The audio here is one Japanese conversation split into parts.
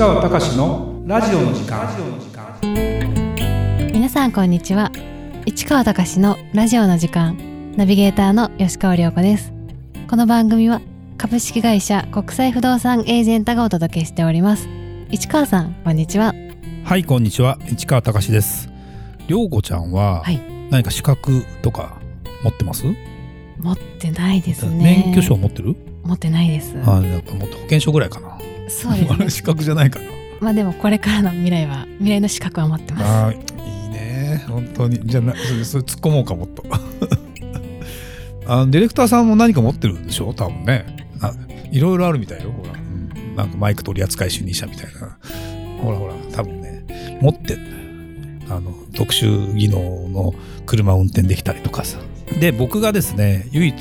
川隆のラジオの時間。皆さんこんにちは。市川隆のラジオの時間。ナビゲーターの吉川亮子です。この番組は株式会社国際不動産エージェントがお届けしております。市川さんこんにちは。はいこんにちは。市川隆です。涼子ちゃんははい。何か資格とか持ってます、持ってないですね。免許証持ってる、持ってないです。あやっぱもっと保険証ぐらいかなそうですね。資格じゃないかなまあでもこれからの未来は未来の資格は持ってます。あーいいね。本当に。じゃあなそれそれ突っ込もうかもっと。あのディレクターさんも何か持ってるんでしょ？多分ね。ないろいろあるみたいよ。ほら、うん。なんかマイク取扱主任者みたいな。ほらほら。多分ね。持ってんだよ。あの特殊技能の車を運転できたりとかさ。で僕がですね唯一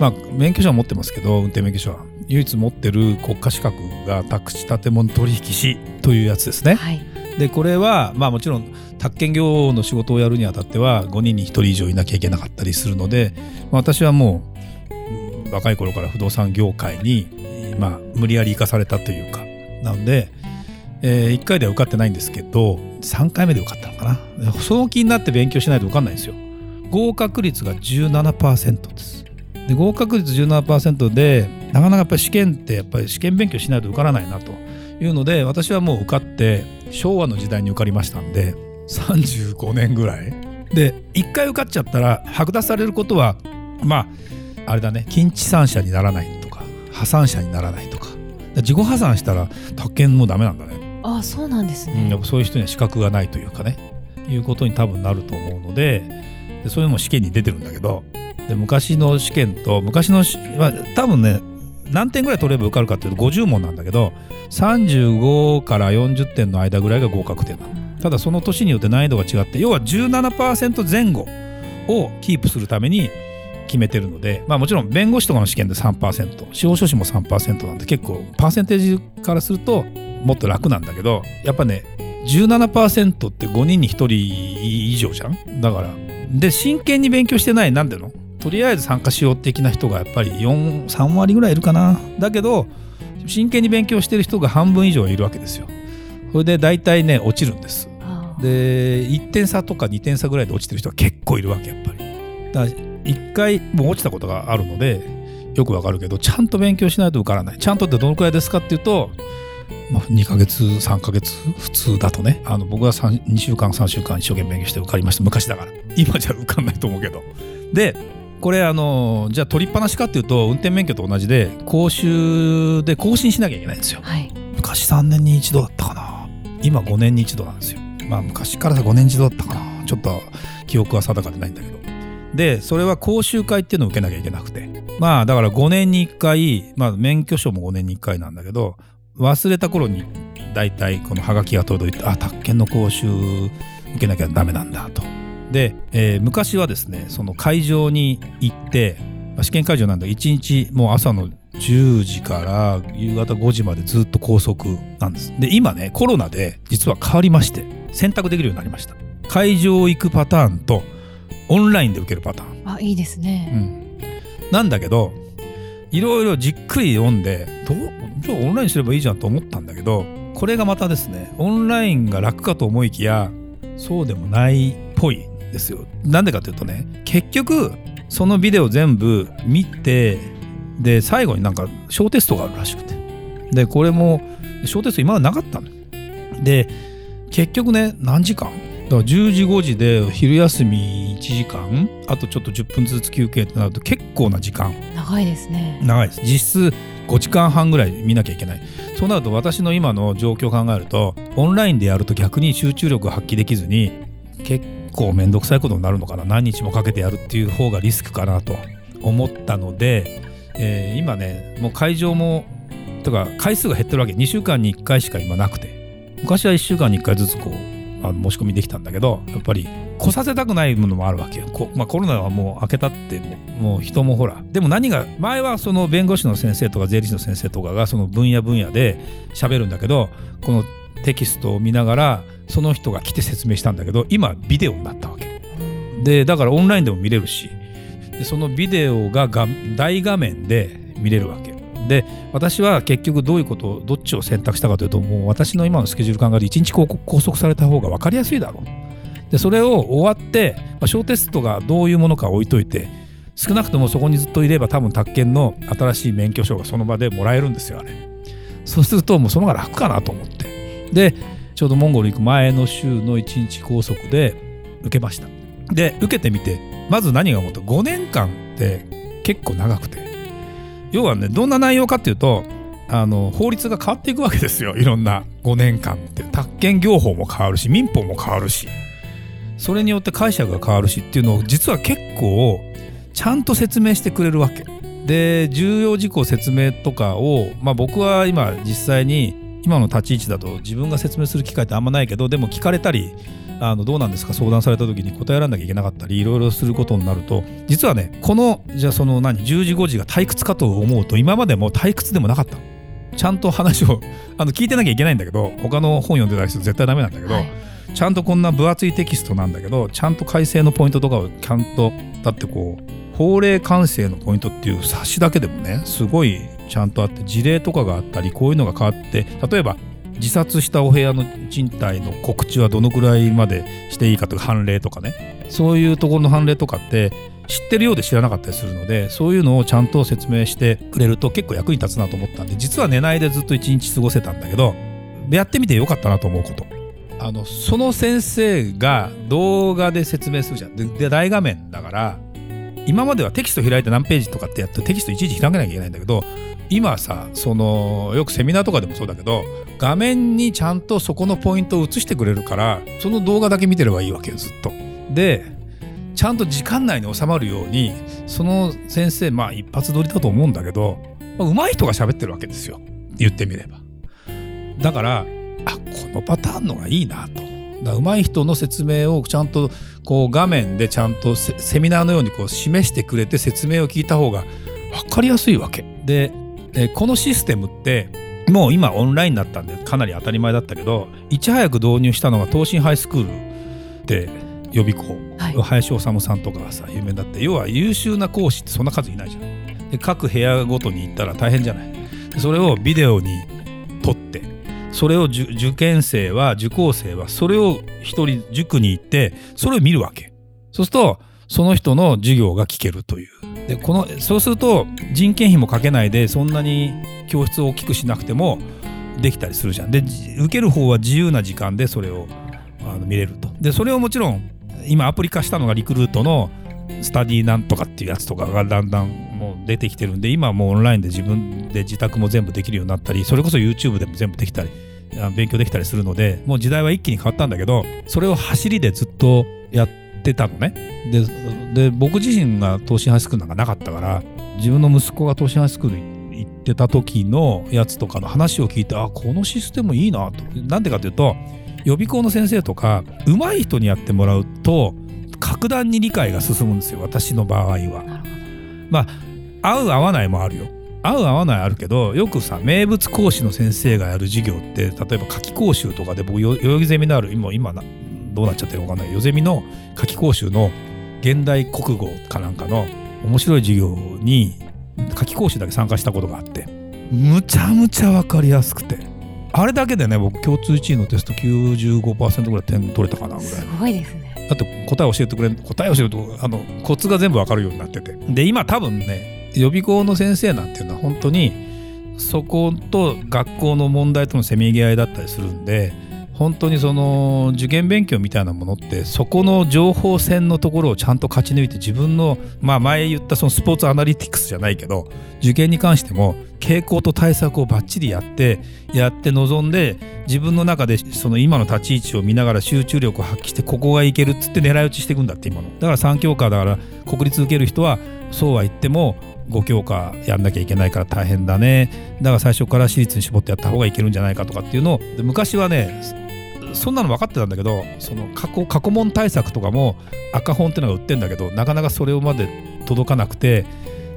まあ免許証は持ってますけど運転免許証は唯一持ってる国家資格が宅地建物取引士というやつですね。はい。でこれはまあもちろん宅建業の仕事をやるにあたっては5人に1人以上いなきゃいけなかったりするので、まあ私はもううん若い頃から不動産業界に、まあ、無理やり生かされたというか。なので、え1回では受かってないんですけど3回目で受かったのかな。その気になって勉強しないと受かんないんですよ。合格率が17%です。で合格率17%でなかなかやっぱり試験ってやっぱり試験勉強しないと受からないなというので私はもう受かって昭和の時代に受かりましたんで35年ぐらい。で1回受かっちゃったら剥奪されることはまああれだね近地産者にならないとか破産者にならないとか。自己破産したら宅建もうダメなんだね、あそうなんですうん、やねっぱそういう人には資格がないというかね。いうことに多分なると思うのででそういうのも試験に出てるんだけどで昔の試験と昔のし、まあ、多分ね何点ぐらい取れば受かるかっていうと50問なんだけど35から40点の間ぐらいが合格点なの。ただその年によって難易度が違って要は17%前後をキープするために決めてるのでまあもちろん弁護士とかの試験で3%司法書士も3%なんで結構パーセンテージからするともっと楽なんだけどやっぱね17%って5人に1人以上じゃん。だからで真剣に勉強してないなんでの？とりあえず参加しよう的な人がやっぱり4 3割ぐらいいるかな。だけど真剣に勉強してる人が半分以上いるわけですよ。それで大体ね落ちるんです。あで1点差とか2点差ぐらいで落ちてる人は結構いるわけやっぱり。だから1回もう落ちたことがあるのでよくわかるけどちゃんと勉強しないと受からない。ちゃんとってどのくらいですかっていうと、まあ、2ヶ月3ヶ月普通だとね。あの僕は3 2週間3週間一生懸命勉強して受かりました。昔だから。今じゃ受かんないと思うけど。でこれあのじゃあ取りっぱなしかっていうと運転免許と同じで講習で更新しなきゃいけないんですよ。はい。昔3年に一度だったかな。今5年に一度なんですよ。まあ昔から5年に一度だったかな。ちょっと記憶は定かでないんだけど。でそれは講習会っていうのを受けなきゃいけなくて。まあだから5年に1回まあ免許証も5年に1回なんだけど忘れた頃に大体このハガキが届いてあ宅建の講習受けなきゃダメなんだとで、えー昔はですねその会場に行ってまあ試験会場なんだ。1日もう朝の10時から夕方5時までずっと拘束なんです。で今ねコロナで実は変わりまして選択できるようになりました。会場行くパターンとオンラインで受けるパターン。あいいですね、うん。なんだけどいろいろじっくり読んでどうじゃあオンラインすればいいじゃんと思ったんだけどこれがまたですねオンラインが楽かと思いきやそうでもないっぽい。んですよ。なんでかというとね結局そのビデオ全部見てで最後になんか小テストがあるらしくて。でこれも小テスト今までなかったの。よ。で結局ね何時間？だから10時5時で昼休み1時間？あとちょっと10分ずつ休憩ってなると結構な時間。長いですね。長いです。実質5時間半ぐらい見なきゃいけない。そうなると私の今の状況を考えるとオンラインでやると逆に集中力を発揮できずに結構面倒くさいことになるのかな。何日もかけてやるっていう方がリスクかなと。思ったので、えー今ねもう会場もとか回数が減ってるわけ。2週間に1回しか今なくて。昔は1週間に1回ずつこうあの申し込みできたんだけどやっぱり来させたくないものもあるわけよ、こまあ、コロナはもう明けたってももう人もほら。でも何が前はその弁護士の先生とか税理士の先生とかがその分野分野で喋るんだけどこのテキストを見ながらその人が来て説明したんだけど今ビデオになったわけ。でだからオンラインでも見れるしでそのビデオがが大画面で見れるわけ。で私は結局どういうことをどっちを選択したかというともう私の今のスケジュール考えて1日拘束された方が分かりやすいだろう。でそれを終わって、まあ、小テストがどういうものか置いといて少なくともそこにずっといれば多分宅建の新しい免許証がその場でもらえるんですよあれ。そうするともうその方が楽かなと思って。でちょうどモンゴル行く前の週の1日拘束で受けました。で受けてみてまず何が思うと5年間って結構長くて。要はねどんな内容かっていうとあの法律が変わっていくわけですよ。いろんな5年間って。宅建業法も変わるし民法も変わるし。それによって解釈が変わるしっていうのを実は結構ちゃんと説明してくれるわけ。で重要事項説明とかを、まあ、僕は今実際に今の立ち位置だと自分が説明する機会ってあんまないけどでも聞かれたりあのどうなんですか相談された時に答えられなきゃいけなかったりいろいろすることになると実はねこのじゃあその何10時5時が退屈かと思うと今までも退屈でもなかったちゃんと話を あの聞いてなきゃいけないんだけど他の本読んでたりすると絶対ダメなんだけど、はい。ちゃんとこんな分厚いテキストなんだけどちゃんと改正のポイントとかをちゃんとだってこう法令改正のポイントっていう冊子だけでもねすごいちゃんとあって事例とかがあったりこういうのが変わって例えば自殺したお部屋の賃貸の告知はどのくらいまでしていいかとか判例とかね。そういうところの判例とかって知ってるようで知らなかったりするのでそういうのをちゃんと説明してくれると結構役に立つなと思ったんで実は寝ないでずっと一日過ごせたんだけどやってみてよかったなと思うこと。あのその先生が動画で説明するじゃん。で大画面だから今まではテキスト開いて何ページとかってやってテキストいちいち開けなきゃいけないんだけど今さそのよくセミナーとかでもそうだけど画面にちゃんとそこのポイントを映してくれるからその動画だけ見てればいいわけよずっと。でちゃんと時間内に収まるようにその先生まあ一発撮りだと思うんだけど、まあ、上手い人が喋ってるわけですよ言ってみれば。だからあこのパターンのがいいなと。だ上手い人の説明をちゃんとこう画面でちゃんとセミナーのようにこう示してくれて説明を聞いた方が分かりやすいわけ。でえこのシステムってもう今オンラインになったんでかなり当たり前だったけどいち早く導入したのが東進ハイスクールって予備校、はい林修さんとかがさ有名だって要は優秀な講師ってそんな数いないじゃん。で各部屋ごとに行ったら大変じゃない。でそれをビデオに撮ってそれを受受験生は受講生はそれを一人塾に行ってそれを見るわけそうするとその人の授業が聞けるというでこのそうすると人件費もかけないでそんなに教室を大きくしなくてもできたりするじゃん。で受ける方は自由な時間でそれをあの見れると。でそれをもちろん今アプリ化したのがリクルートのスタディなんとかっていうやつとかがだんだんもう出てきてるんで今はもうオンラインで自分で自宅も全部できるようになったりそれこそ YouTube でも全部できたり勉強できたりするのでもう時代は一気に変わったんだけどそれを走りでずっとやってたのね。でで僕自身が東進ハイスクールなんかなかったから自分の息子が東進ハイスクール行ってた時のやつとかの話を聞いてあこのシステムいいなと。なんでかというと予備校の先生とか上手い人にやってもらうと格段に理解が進むんですよ私の場合は。まあ合う合わないもあるよ。合う合わないあるけどよくさ名物講師の先生がやる授業って例えば夏季講習とかで僕よ代々木ゼミナール今今などうなっちゃってるか分かんない。よゼミの夏季講習の現代国語かなんかの面白い授業に夏季講習だけ参加したことがあって。むちゃむちゃ分かりやすくて。あれだけでね僕共通1位のテスト95%ぐらい点取れたかなぐらいすごいですね。だって答え教えてくれん答え教えるとあのコツが全部わかるようになってて。で今多分ね予備校の先生なんていうのは本当にそこと学校の問題とのせめぎ合いだったりするんで本当にその受験勉強みたいなものってそこの情報戦のところをちゃんと勝ち抜いて自分のまあ前言ったそのスポーツアナリティクスじゃないけど受験に関しても傾向と対策をバッチリやってやって臨んで自分の中でその今の立ち位置を見ながら集中力を発揮してここがいけるっつって狙い撃ちしていくんだって今の。だから3教科だから国立受ける人はそうは言っても5教科やんなきゃいけないから大変だね。だから最初から私立に絞ってやった方がいけるんじゃないかとかっていうのを昔はねそんなの分かってたんだけどその過去過去問対策とかも赤本ってのが売ってんだけどなかなかそれまで届かなくて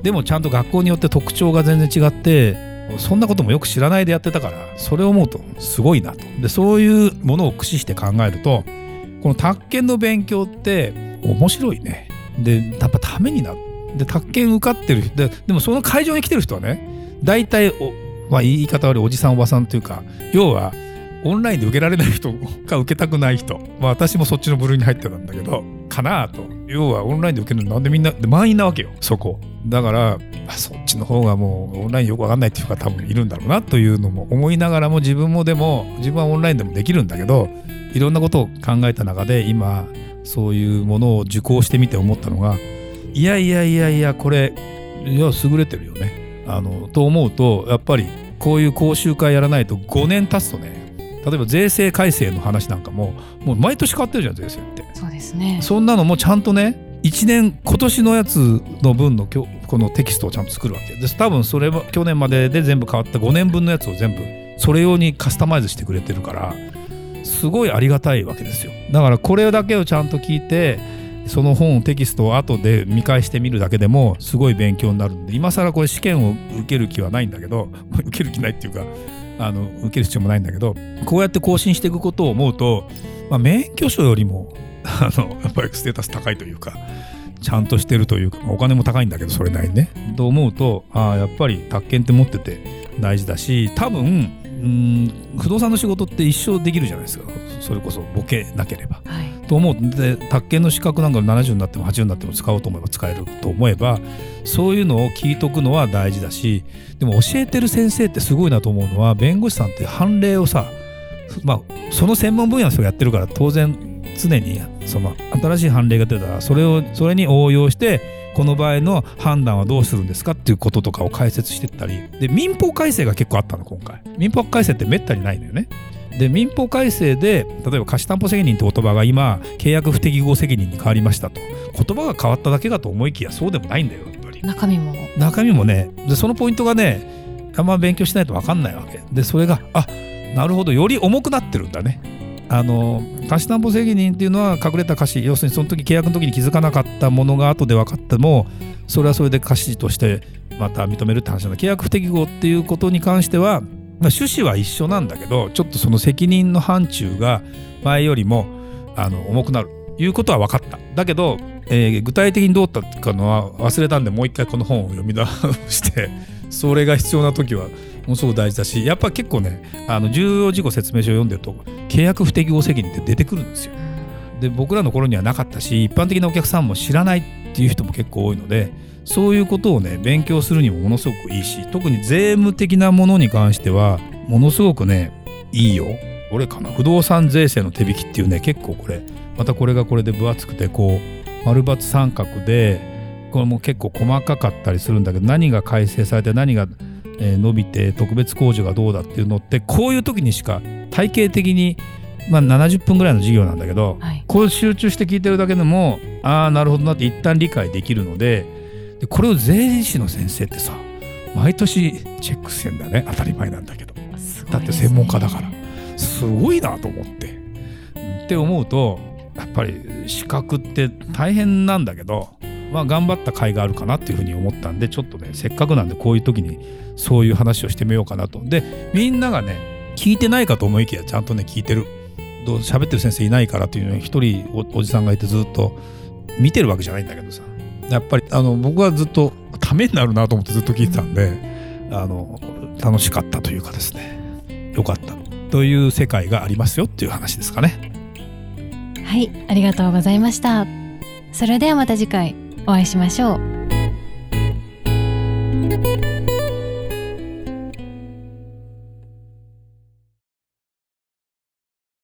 でもちゃんと学校によって特徴が全然違ってそんなこともよく知らないでやってたからそれを思うとすごいなと。でそういうものを駆使して考えるとこの宅建の勉強って面白いね。でやっぱためになる。で宅建受かってるででもその会場に来てる人はね大体お、まあ、言い方悪いおじさんおばさんというか要はオンラインで受けられない人か受けたくない人、まあ、私もそっちの部類に入ってたんだけどかなと。要はオンラインで受けるのなんでみんなで満員なわけよ。そこ。だからそっちの方がもうオンラインよくわかんないっていう人が多分いるんだろうなというのも思いながらも自分もでも自分はオンラインでもできるんだけどいろんなことを考えた中で今そういうものを受講してみて思ったのがいやいやいやいやこれいや優れてるよね。あのと思うとやっぱりこういう講習会やらないと5年経つとね例えば税制改正の話なんかももう毎年変わってるじゃん税制って。そうですね。そんなのもちゃんとね1年今年のやつの分のこのテキストをちゃんと作るわけ。です多分それは去年までで全部変わった5年分のやつを全部それ用にカスタマイズしてくれてるからすごいありがたいわけですよ。だからこれだけをちゃんと聞いてその本テキストを後で見返してみるだけでもすごい勉強になるんで今更これ試験を受ける気はないんだけど 受ける気ないっていうかあの受ける必要もないんだけどこうやって更新していくことを思うと、まあ、免許証よりも あのやっぱりステータス高いというかちゃんとしてるというか、お金も高いんだけどそれなりにね。と思うとあやっぱり宅建って持ってて大事だし多分うん不動産の仕事って一生できるじゃないですかそれこそボケなければ。はいと思う。で宅建の資格なんか70になっても80になっても使おうと思えば使えると思えばそういうのを聞いとくのは大事だしでも教えてる先生ってすごいなと思うのは弁護士さんって判例をさまあその専門分野の人がやってるから当然常にその新しい判例が出たらそれをそれに応用してこの場合の判断はどうするんですかっていうこととかを解説してったり。で民法改正が結構あったの今回。民法改正ってめったにないのよね。で民法改正で例えば貸し担保責任って言葉が今契約不適合責任に変わりましたと。言葉が変わっただけかと思いきやそうでもないんだよやっぱり。中身も。中身もね。でそのポイントがねあんま勉強しないと分かんないわけ。でそれがあなるほど。より重くなってるんだね。あの貸し担保責任っていうのは隠れた貸し要するにその時契約の時に気づかなかったものが後で分かってもそれはそれで貸しとしてまた認めるって話なんだ。契約不適合っていうことに関しては、まあ、趣旨は一緒なんだけどちょっとその責任の範疇が前よりもあの重くなるいうことは分かっただけど、えー具体的にどうだったかのは忘れたんでもう一回この本を読み出してそれが必要な時はものすごく大事だしやっぱ結構ねあの重要事項説明書を読んでると契約不適合責任って出てくるんですよ。で僕らの頃にはなかったし一般的なお客さんも知らないっていう人も結構多いのでそういうことをね勉強するにもものすごくいいし特に税務的なものに関してはものすごくねいいよ。俺かな不動産税制の手引きっていうね結構これまたこれがこれで分厚くてこう丸×三角でこれも結構細かかったりするんだけど何が改正されて何が、えー伸びて特別控除がどうだっていうのってこういう時にしか体系的にまあ70分ぐらいの授業なんだけどはいこう集中して聞いてるだけでもああなるほどなって一旦理解できるのででこれを税理士の先生ってさ毎年チェックしてんだよね当たり前なんだけどねだって専門家だからすごいなと思って。って思うとやっぱり資格って大変なんだけどまあ頑張った甲斐があるかなっていうふうに思ったんでちょっとねせっかくなんでこういう時にそういう話をしてみようかなと。でみんながね聞いてないかと思いきやちゃんとね聞いてる。どう喋ってる先生いないからっていうのに一人おおじさんがいてずっと見てるわけじゃないんだけどさやっぱりあの僕はずっとためになるなと思ってずっと聞いてたんであの楽しかったというかですね。よかった。という世界がありますよっていう話ですかね。はいありがとうございました。それではまた次回お会いしましょう。